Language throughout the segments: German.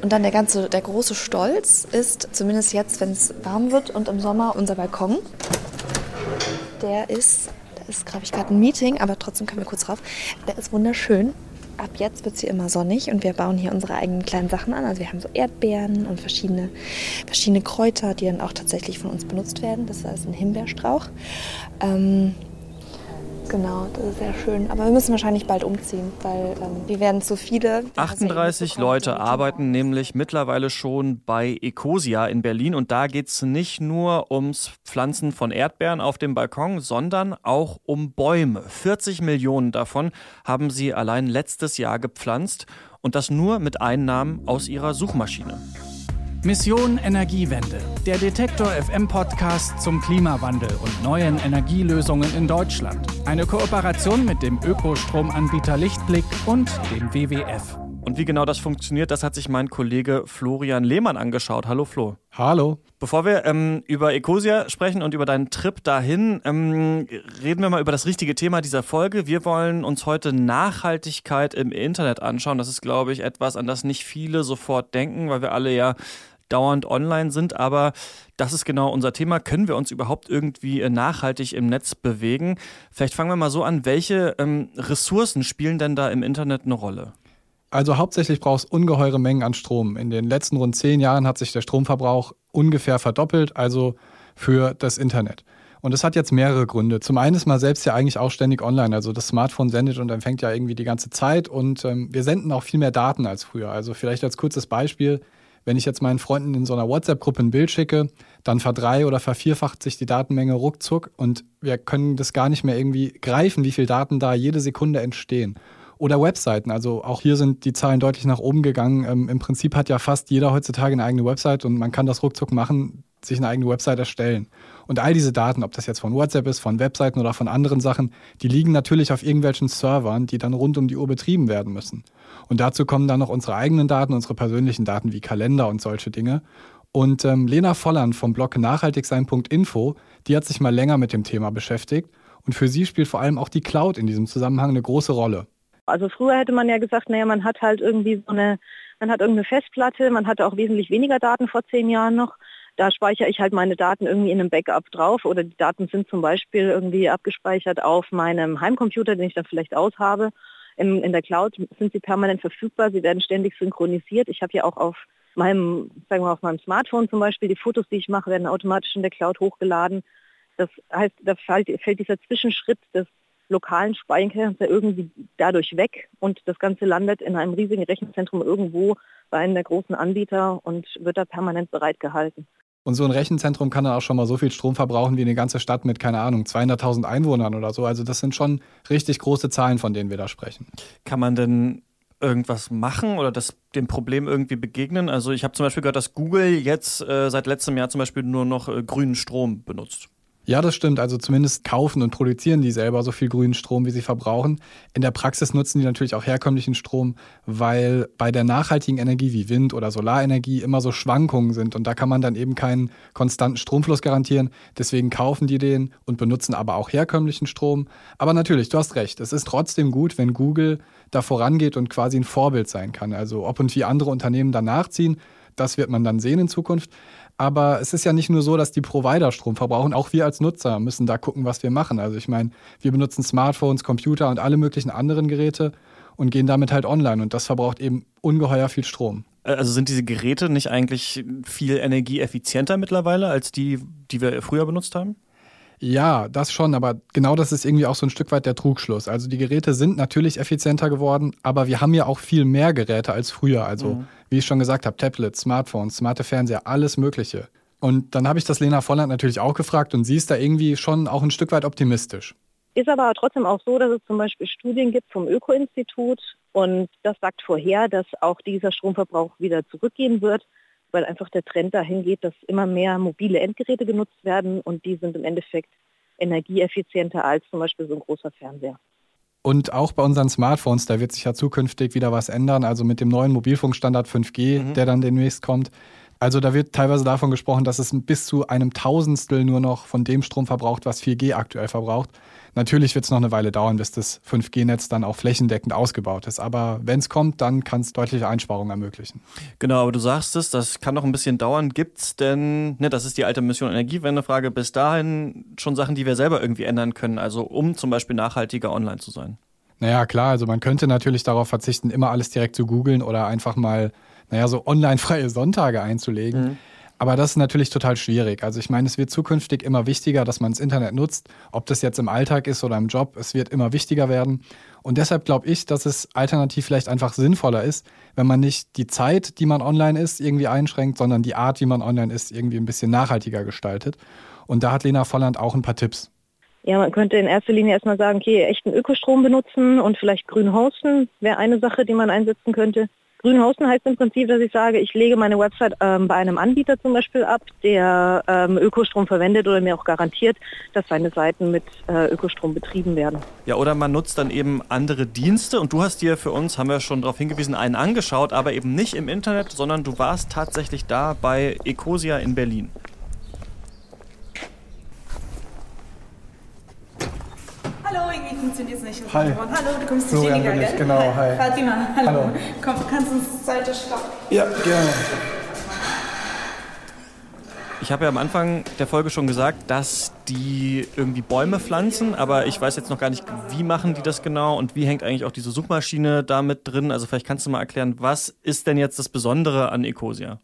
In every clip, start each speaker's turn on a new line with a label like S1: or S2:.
S1: Und dann der ganze, der große Stolz ist, zumindest jetzt, wenn es warm wird und im Sommer, unser Balkon. Der ist, da ist, glaube ich, gerade ein Meeting, aber trotzdem können wir kurz rauf. Der ist wunderschön. Ab jetzt wird es hier immer sonnig und wir bauen hier unsere eigenen kleinen Sachen an. Also wir haben so Erdbeeren und verschiedene, verschiedene Kräuter, die dann auch tatsächlich von uns benutzt werden. Das ist ein Himbeerstrauch. Ähm, Genau, das ist sehr schön. Aber wir müssen wahrscheinlich bald umziehen, weil ähm, wir werden zu viele.
S2: 38 Leute arbeiten nämlich mittlerweile schon bei Ecosia in Berlin und da geht es nicht nur ums Pflanzen von Erdbeeren auf dem Balkon, sondern auch um Bäume. 40 Millionen davon haben sie allein letztes Jahr gepflanzt und das nur mit Einnahmen aus ihrer Suchmaschine.
S3: Mission Energiewende, der Detektor FM Podcast zum Klimawandel und neuen Energielösungen in Deutschland. Eine Kooperation mit dem Ökostromanbieter Lichtblick und dem WWF.
S2: Und wie genau das funktioniert, das hat sich mein Kollege Florian Lehmann angeschaut. Hallo Flo.
S4: Hallo.
S2: Bevor wir ähm, über Ecosia sprechen und über deinen Trip dahin, ähm, reden wir mal über das richtige Thema dieser Folge. Wir wollen uns heute Nachhaltigkeit im Internet anschauen. Das ist, glaube ich, etwas, an das nicht viele sofort denken, weil wir alle ja dauernd online sind, aber das ist genau unser Thema. Können wir uns überhaupt irgendwie äh, nachhaltig im Netz bewegen? Vielleicht fangen wir mal so an. Welche ähm, Ressourcen spielen denn da im Internet eine Rolle?
S4: Also hauptsächlich braucht es ungeheure Mengen an Strom. In den letzten rund zehn Jahren hat sich der Stromverbrauch ungefähr verdoppelt, also für das Internet. Und das hat jetzt mehrere Gründe. Zum einen ist man selbst ja eigentlich auch ständig online. Also das Smartphone sendet und empfängt ja irgendwie die ganze Zeit. Und ähm, wir senden auch viel mehr Daten als früher. Also vielleicht als kurzes Beispiel. Wenn ich jetzt meinen Freunden in so einer WhatsApp-Gruppe ein Bild schicke, dann verdrei- oder vervierfacht sich die Datenmenge ruckzuck und wir können das gar nicht mehr irgendwie greifen, wie viele Daten da jede Sekunde entstehen. Oder Webseiten, also auch hier sind die Zahlen deutlich nach oben gegangen. Ähm, Im Prinzip hat ja fast jeder heutzutage eine eigene Website und man kann das ruckzuck machen, sich eine eigene Website erstellen. Und all diese Daten, ob das jetzt von WhatsApp ist, von Webseiten oder von anderen Sachen, die liegen natürlich auf irgendwelchen Servern, die dann rund um die Uhr betrieben werden müssen. Und dazu kommen dann noch unsere eigenen Daten, unsere persönlichen Daten wie Kalender und solche Dinge. Und ähm, Lena Volland vom Blog nachhaltigsein.info, die hat sich mal länger mit dem Thema beschäftigt. Und für sie spielt vor allem auch die Cloud in diesem Zusammenhang eine große Rolle.
S5: Also früher hätte man ja gesagt, naja, man hat halt irgendwie so eine, man hat irgendeine Festplatte, man hatte auch wesentlich weniger Daten vor zehn Jahren noch da speichere ich halt meine Daten irgendwie in einem Backup drauf oder die Daten sind zum Beispiel irgendwie abgespeichert auf meinem Heimcomputer, den ich dann vielleicht aushabe. In, in der Cloud sind sie permanent verfügbar, sie werden ständig synchronisiert. Ich habe ja auch auf meinem, sagen wir auf meinem Smartphone zum Beispiel, die Fotos, die ich mache, werden automatisch in der Cloud hochgeladen. Das heißt, da fällt, dieser Zwischenschritt des lokalen Speicherns ja irgendwie dadurch weg und das Ganze landet in einem riesigen Rechenzentrum irgendwo bei einem der großen Anbieter und wird da permanent bereitgehalten.
S4: Und so ein Rechenzentrum kann dann auch schon mal so viel Strom verbrauchen wie eine ganze Stadt mit, keine Ahnung, 200.000 Einwohnern oder so. Also das sind schon richtig große Zahlen, von denen wir da sprechen.
S2: Kann man denn irgendwas machen oder das, dem Problem irgendwie begegnen? Also ich habe zum Beispiel gehört, dass Google jetzt äh, seit letztem Jahr zum Beispiel nur noch äh, grünen Strom benutzt.
S4: Ja, das stimmt. Also zumindest kaufen und produzieren die selber so viel grünen Strom, wie sie verbrauchen. In der Praxis nutzen die natürlich auch herkömmlichen Strom, weil bei der nachhaltigen Energie wie Wind- oder Solarenergie immer so Schwankungen sind und da kann man dann eben keinen konstanten Stromfluss garantieren. Deswegen kaufen die den und benutzen aber auch herkömmlichen Strom. Aber natürlich, du hast recht. Es ist trotzdem gut, wenn Google da vorangeht und quasi ein Vorbild sein kann. Also ob und wie andere Unternehmen danach ziehen, das wird man dann sehen in Zukunft. Aber es ist ja nicht nur so, dass die Provider Strom verbrauchen. Auch wir als Nutzer müssen da gucken, was wir machen. Also ich meine, wir benutzen Smartphones, Computer und alle möglichen anderen Geräte und gehen damit halt online. Und das verbraucht eben ungeheuer viel Strom.
S2: Also sind diese Geräte nicht eigentlich viel energieeffizienter mittlerweile als die, die wir früher benutzt haben?
S4: Ja, das schon, aber genau das ist irgendwie auch so ein Stück weit der Trugschluss. Also die Geräte sind natürlich effizienter geworden, aber wir haben ja auch viel mehr Geräte als früher. Also mhm. wie ich schon gesagt habe, Tablets, Smartphones, smarte Fernseher, alles Mögliche. Und dann habe ich das Lena Volland natürlich auch gefragt und sie ist da irgendwie schon auch ein Stück weit optimistisch.
S5: Ist aber trotzdem auch so, dass es zum Beispiel Studien gibt vom Öko-Institut und das sagt vorher, dass auch dieser Stromverbrauch wieder zurückgehen wird weil einfach der Trend dahin geht, dass immer mehr mobile Endgeräte genutzt werden und die sind im Endeffekt energieeffizienter als zum Beispiel so ein großer Fernseher.
S4: Und auch bei unseren Smartphones, da wird sich ja zukünftig wieder was ändern. Also mit dem neuen Mobilfunkstandard 5G, mhm. der dann demnächst kommt, Also da wird teilweise davon gesprochen, dass es bis zu einem Tausendstel nur noch von dem Strom verbraucht, was 4G aktuell verbraucht. Natürlich wird es noch eine Weile dauern, bis das 5G-Netz dann auch flächendeckend ausgebaut ist. Aber wenn es kommt, dann kann es deutliche Einsparungen ermöglichen.
S2: Genau, aber du sagst es, das kann noch ein bisschen dauern. Gibt es denn, ne, das ist die alte Mission Energiewende-Frage, bis dahin schon Sachen, die wir selber irgendwie ändern können, also um zum Beispiel nachhaltiger online zu sein?
S4: Naja, klar, also man könnte natürlich darauf verzichten, immer alles direkt zu googeln oder einfach mal, naja, so online freie Sonntage einzulegen. Mhm. Aber das ist natürlich total schwierig. Also ich meine, es wird zukünftig immer wichtiger, dass man das Internet nutzt, ob das jetzt im Alltag ist oder im Job, es wird immer wichtiger werden. Und deshalb glaube ich, dass es alternativ vielleicht einfach sinnvoller ist, wenn man nicht die Zeit, die man online ist, irgendwie einschränkt, sondern die Art, wie man online ist, irgendwie ein bisschen nachhaltiger gestaltet. Und da hat Lena Volland auch ein paar Tipps.
S5: Ja, man könnte in erster Linie erstmal sagen, okay, echten Ökostrom benutzen und vielleicht grün hosten wäre eine Sache, die man einsetzen könnte. Grün hosten heißt im Prinzip, dass ich sage, ich lege meine Website ähm, bei einem Anbieter zum Beispiel ab, der ähm, Ökostrom verwendet oder mir auch garantiert, dass seine Seiten mit äh, Ökostrom betrieben werden.
S2: Ja, oder man nutzt dann eben andere Dienste und du hast dir für uns, haben wir schon darauf hingewiesen, einen angeschaut, aber eben nicht im Internet, sondern du warst tatsächlich da bei Ecosia in Berlin.
S6: Hallo, irgendwie funktioniert es nicht.
S4: Hi.
S6: Hallo, du kommst
S4: zu Florian
S6: Steniger,
S4: gell? Genau, hi.
S6: Fatima, hallo.
S4: hallo.
S6: Komm, kannst du uns Seite stoppen?
S4: Ja, gerne.
S2: Ich habe ja am Anfang der Folge schon gesagt, dass die irgendwie Bäume pflanzen, aber ich weiß jetzt noch gar nicht, wie machen die das genau und wie hängt eigentlich auch diese Suchmaschine damit drin. Also vielleicht kannst du mal erklären, was ist denn jetzt das Besondere an Ecosia?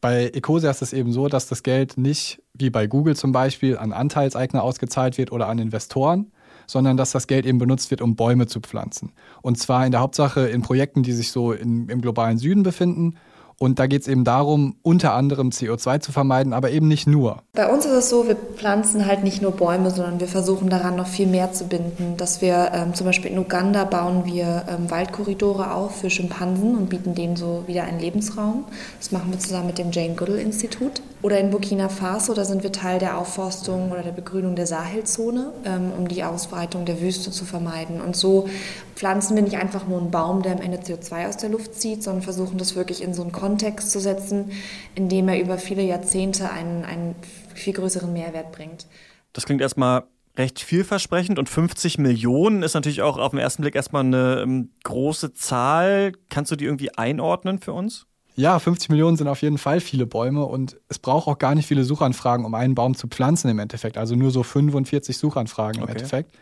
S4: Bei Ecosia ist es eben so, dass das Geld nicht wie bei Google zum Beispiel an Anteilseigner ausgezahlt wird oder an Investoren, sondern dass das Geld eben benutzt wird, um Bäume zu pflanzen. Und zwar in der Hauptsache in Projekten, die sich so in, im globalen Süden befinden und da geht es eben darum, unter anderem CO2 zu vermeiden, aber eben nicht nur.
S1: Bei uns ist es so, wir pflanzen halt nicht nur Bäume, sondern wir versuchen daran noch viel mehr zu binden. Dass wir ähm, zum Beispiel in Uganda bauen wir ähm, Waldkorridore auf für Schimpansen und bieten denen so wieder einen Lebensraum. Das machen wir zusammen mit dem Jane Goodall Institut. Oder in Burkina Faso, da sind wir Teil der Aufforstung oder der Begrünung der Sahelzone, ähm, um die Ausbreitung der Wüste zu vermeiden. Und so pflanzen wir nicht einfach nur einen Baum, der am Ende CO2 aus der Luft zieht, sondern versuchen das wirklich in so einen Kontext zu setzen, in dem er über viele Jahrzehnte einen, einen viel größeren Mehrwert bringt.
S2: Das klingt erstmal recht vielversprechend und 50 Millionen ist natürlich auch auf den ersten Blick erstmal eine ähm, große Zahl. Kannst du die irgendwie einordnen für uns?
S4: Ja, 50 Millionen sind auf jeden Fall viele Bäume und es braucht auch gar nicht viele Suchanfragen, um einen Baum zu pflanzen im Endeffekt. Also nur so 45 Suchanfragen im okay. Endeffekt.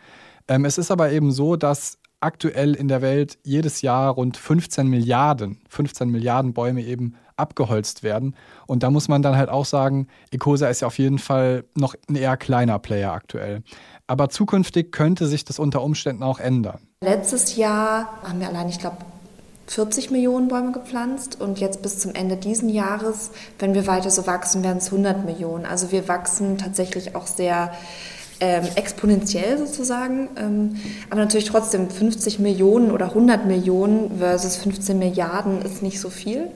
S4: Ähm, es ist aber eben so, dass aktuell in der Welt jedes Jahr rund 15 Milliarden, 15 Milliarden Bäume eben abgeholzt werden. Und da muss man dann halt auch sagen, Ecosa ist ja auf jeden Fall noch ein eher kleiner Player aktuell. Aber zukünftig könnte sich das unter Umständen auch ändern.
S1: Letztes Jahr haben wir allein, ich glaube, 40 Millionen Bäume gepflanzt und jetzt bis zum Ende diesen Jahres, wenn wir weiter so wachsen, werden es 100 Millionen. Also wir wachsen tatsächlich auch sehr ähm, exponentiell sozusagen, ähm, aber natürlich trotzdem 50 Millionen oder 100 Millionen versus 15 Milliarden ist nicht so viel.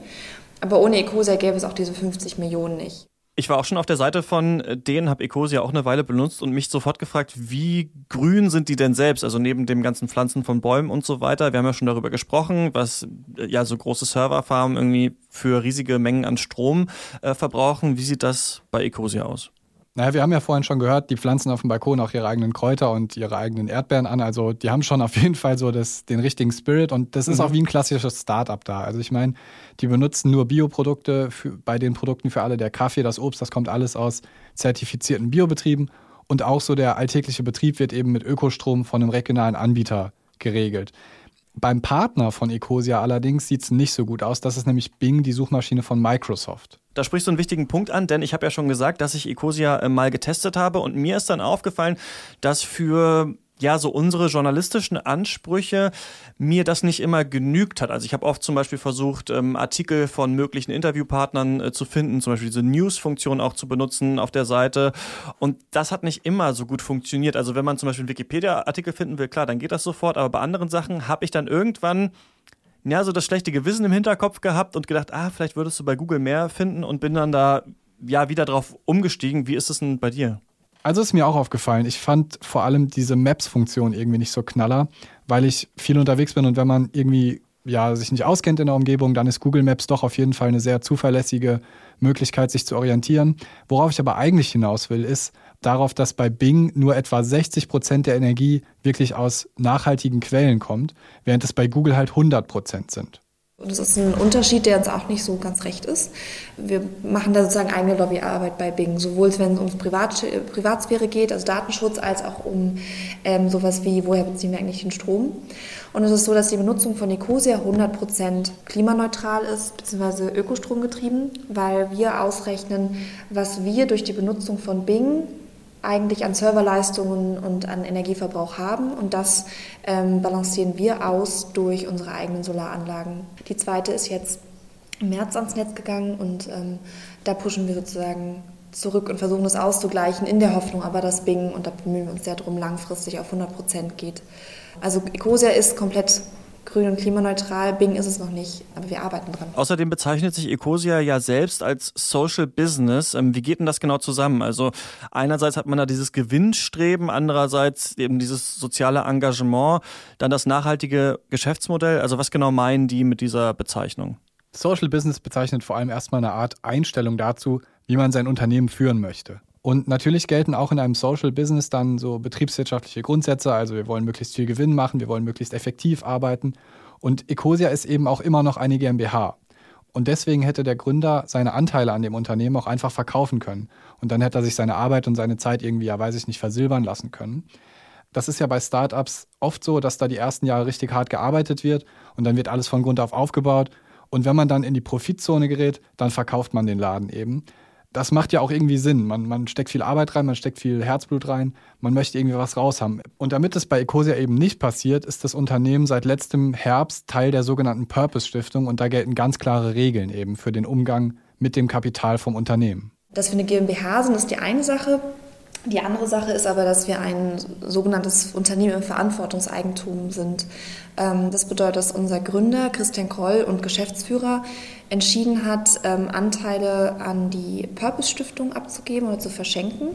S1: Aber ohne Ecosia gäbe es auch diese 50 Millionen nicht.
S2: Ich war auch schon auf der Seite von denen, habe Ecosia auch eine Weile benutzt und mich sofort gefragt, wie grün sind die denn selbst? Also neben dem ganzen Pflanzen von Bäumen und so weiter. Wir haben ja schon darüber gesprochen, was ja so große Serverfarmen irgendwie für riesige Mengen an Strom äh, verbrauchen. Wie sieht das bei Ecosia aus?
S4: Naja, wir haben ja vorhin schon gehört, die pflanzen auf dem Balkon auch ihre eigenen Kräuter und ihre eigenen Erdbeeren an. Also die haben schon auf jeden Fall so das, den richtigen Spirit und das ist mhm. auch wie ein klassisches Startup da. Also ich meine, die benutzen nur Bioprodukte bei den Produkten für alle. Der Kaffee, das Obst, das kommt alles aus zertifizierten Biobetrieben. Und auch so der alltägliche Betrieb wird eben mit Ökostrom von einem regionalen Anbieter geregelt. Beim Partner von Ecosia allerdings sieht es nicht so gut aus. Das ist nämlich Bing, die Suchmaschine von Microsoft.
S2: Da sprichst du einen wichtigen Punkt an, denn ich habe ja schon gesagt, dass ich Ecosia äh, mal getestet habe und mir ist dann aufgefallen, dass für ja, so unsere journalistischen Ansprüche mir das nicht immer genügt hat. Also ich habe oft zum Beispiel versucht, ähm, Artikel von möglichen Interviewpartnern äh, zu finden, zum Beispiel diese News-Funktion auch zu benutzen auf der Seite. Und das hat nicht immer so gut funktioniert. Also wenn man zum Beispiel einen Wikipedia-Artikel finden will, klar, dann geht das sofort. Aber bei anderen Sachen habe ich dann irgendwann ja, so das schlechte Gewissen im Hinterkopf gehabt und gedacht, ah, vielleicht würdest du bei Google mehr finden und bin dann da ja wieder drauf umgestiegen. Wie ist es denn bei dir?
S4: Also ist mir auch aufgefallen, ich fand vor allem diese Maps-Funktion irgendwie nicht so knaller, weil ich viel unterwegs bin und wenn man irgendwie ja, sich nicht auskennt in der Umgebung, dann ist Google Maps doch auf jeden Fall eine sehr zuverlässige Möglichkeit, sich zu orientieren. Worauf ich aber eigentlich hinaus will, ist darauf, dass bei Bing nur etwa 60 Prozent der Energie wirklich aus nachhaltigen Quellen kommt, während es bei Google halt 100 Prozent sind.
S1: Das ist ein Unterschied, der uns auch nicht so ganz recht ist. Wir machen da sozusagen eigene Lobbyarbeit bei Bing, sowohl wenn es um Privat, Privatsphäre geht, also Datenschutz, als auch um ähm, sowas wie, woher beziehen wir eigentlich den Strom. Und es ist so, dass die Benutzung von Ecosia 100% klimaneutral ist, beziehungsweise ökostromgetrieben, weil wir ausrechnen, was wir durch die Benutzung von Bing eigentlich an Serverleistungen und an Energieverbrauch haben. Und das ähm, balancieren wir aus durch unsere eigenen Solaranlagen. Die zweite ist jetzt im März ans Netz gegangen und ähm, da pushen wir sozusagen zurück und versuchen das auszugleichen, in der Hoffnung aber, dass Bing, und da bemühen wir uns sehr darum, langfristig auf 100 Prozent geht. Also Ecosia ist komplett grün und klimaneutral. Bing ist es noch nicht, aber wir arbeiten dran.
S2: Außerdem bezeichnet sich Ecosia ja selbst als Social Business. Ähm, wie geht denn das genau zusammen? Also einerseits hat man da dieses Gewinnstreben, andererseits eben dieses soziale Engagement, dann das nachhaltige Geschäftsmodell. Also was genau meinen die mit dieser Bezeichnung?
S4: Social Business bezeichnet vor allem erstmal eine Art Einstellung dazu, wie man sein Unternehmen führen möchte. Und natürlich gelten auch in einem Social Business dann so betriebswirtschaftliche Grundsätze. Also wir wollen möglichst viel Gewinn machen, wir wollen möglichst effektiv arbeiten. Und Ecosia ist eben auch immer noch eine GmbH. Und deswegen hätte der Gründer seine Anteile an dem Unternehmen auch einfach verkaufen können. Und dann hätte er sich seine Arbeit und seine Zeit irgendwie, ja weiß ich nicht, versilbern lassen können. Das ist ja bei Startups oft so, dass da die ersten Jahre richtig hart gearbeitet wird und dann wird alles von Grund auf aufgebaut. Und wenn man dann in die Profitzone gerät, dann verkauft man den Laden eben das macht ja auch irgendwie Sinn. Man, man steckt viel Arbeit rein, man steckt viel Herzblut rein, man möchte irgendwie was raus haben. Und damit es bei Ecosia eben nicht passiert, ist das Unternehmen seit letztem Herbst Teil der sogenannten Purpose Stiftung und da gelten ganz klare Regeln eben für den Umgang mit dem Kapital vom Unternehmen.
S1: Dass wir eine GmbH sind, ist die eine Sache. Die andere Sache ist aber, dass wir ein sogenanntes Unternehmen im Verantwortungseigentum sind. Ähm, das bedeutet, dass unser Gründer Christian Kroll und Geschäftsführer entschieden hat, ähm, Anteile an die Purpose Stiftung abzugeben oder zu verschenken.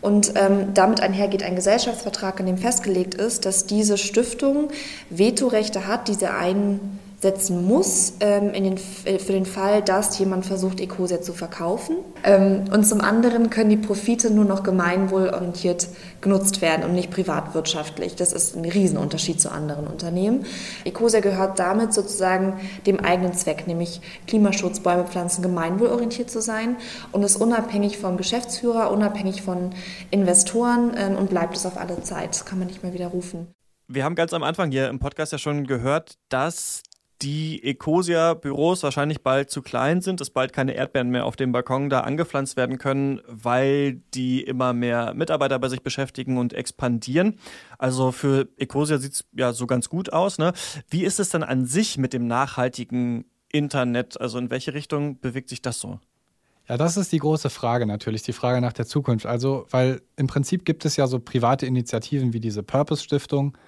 S1: Und ähm, damit einhergeht ein Gesellschaftsvertrag, in dem festgelegt ist, dass diese Stiftung Vetorechte hat, diese einen setzen muss ähm, den, äh, für den Fall, dass jemand versucht, Ecosia zu verkaufen. Ähm, und zum anderen können die Profite nur noch gemeinwohlorientiert genutzt werden und nicht privatwirtschaftlich. Das ist ein Riesenunterschied zu anderen Unternehmen. Ecosia gehört damit sozusagen dem eigenen Zweck, nämlich Klimaschutz, Bäume pflanzen, gemeinwohlorientiert zu sein und ist unabhängig vom Geschäftsführer, unabhängig von Investoren ähm, und bleibt es auf alle Zeit. Das kann man nicht mehr widerrufen.
S2: Wir haben ganz am Anfang hier im Podcast ja schon gehört, dass die Ecosia-Büros wahrscheinlich bald zu klein sind, dass bald keine Erdbeeren mehr auf dem Balkon da angepflanzt werden können, weil die immer mehr Mitarbeiter bei sich beschäftigen und expandieren. Also für Ecosia sieht es ja so ganz gut aus. Ne? Wie ist es dann an sich mit dem nachhaltigen Internet? Also in welche Richtung bewegt sich das so?
S4: Ja, das ist die große Frage natürlich, die Frage nach der Zukunft. Also, weil im Prinzip gibt es ja so private Initiativen wie diese Purpose Stiftung,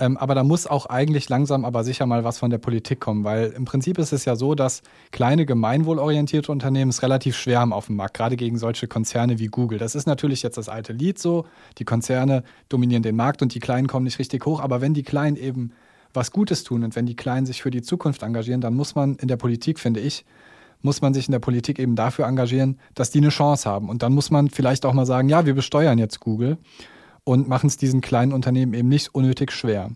S4: ähm, aber da muss auch eigentlich langsam aber sicher mal was von der Politik kommen, weil im Prinzip ist es ja so, dass kleine gemeinwohlorientierte Unternehmen es relativ schwer haben auf dem Markt, gerade gegen solche Konzerne wie Google. Das ist natürlich jetzt das alte Lied so. Die Konzerne dominieren den Markt und die Kleinen kommen nicht richtig hoch. Aber wenn die Kleinen eben was Gutes tun und wenn die Kleinen sich für die Zukunft engagieren, dann muss man in der Politik, finde ich, muss man sich in der Politik eben dafür engagieren, dass die eine Chance haben. Und dann muss man vielleicht auch mal sagen, ja, wir besteuern jetzt Google und machen es diesen kleinen Unternehmen eben nicht unnötig schwer.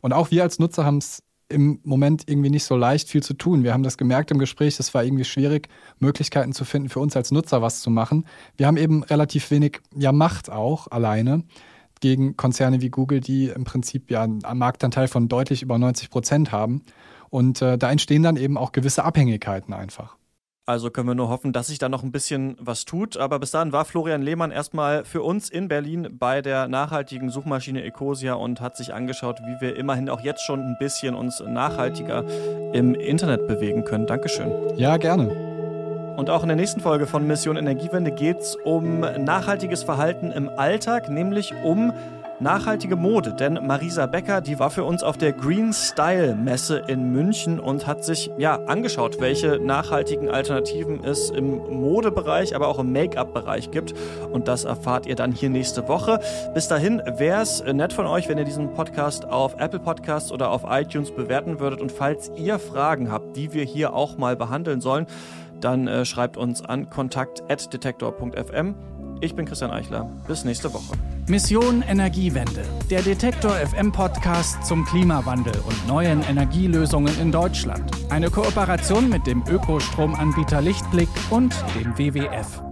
S4: Und auch wir als Nutzer haben es im Moment irgendwie nicht so leicht, viel zu tun. Wir haben das gemerkt im Gespräch, es war irgendwie schwierig, Möglichkeiten zu finden, für uns als Nutzer was zu machen. Wir haben eben relativ wenig ja, Macht auch alleine gegen Konzerne wie Google, die im Prinzip ja einen Marktanteil von deutlich über 90 Prozent haben. Und äh, da entstehen dann eben auch gewisse Abhängigkeiten einfach.
S2: Also können wir nur hoffen, dass sich da noch ein bisschen was tut. Aber bis dahin war Florian Lehmann erstmal für uns in Berlin bei der nachhaltigen Suchmaschine Ecosia und hat sich angeschaut, wie wir immerhin auch jetzt schon ein bisschen uns nachhaltiger im Internet bewegen können. Dankeschön.
S4: Ja, gerne.
S2: Und auch in der nächsten Folge von Mission Energiewende geht es um nachhaltiges Verhalten im Alltag, nämlich um nachhaltige Mode. Denn Marisa Becker, die war für uns auf der Green Style Messe in München und hat sich ja angeschaut, welche nachhaltigen Alternativen es im Modebereich, aber auch im Make-up-Bereich gibt. Und das erfahrt ihr dann hier nächste Woche. Bis dahin wäre es nett von euch, wenn ihr diesen Podcast auf Apple Podcasts oder auf iTunes bewerten würdet. Und falls ihr Fragen habt, die wir hier auch mal behandeln sollen, dann äh, schreibt uns an kontakt.detektor.fm. Ich bin Christian Eichler. Bis nächste Woche.
S3: Mission Energiewende. Der Detektor FM Podcast zum Klimawandel und neuen Energielösungen in Deutschland. Eine Kooperation mit dem Ökostromanbieter Lichtblick und dem WWF.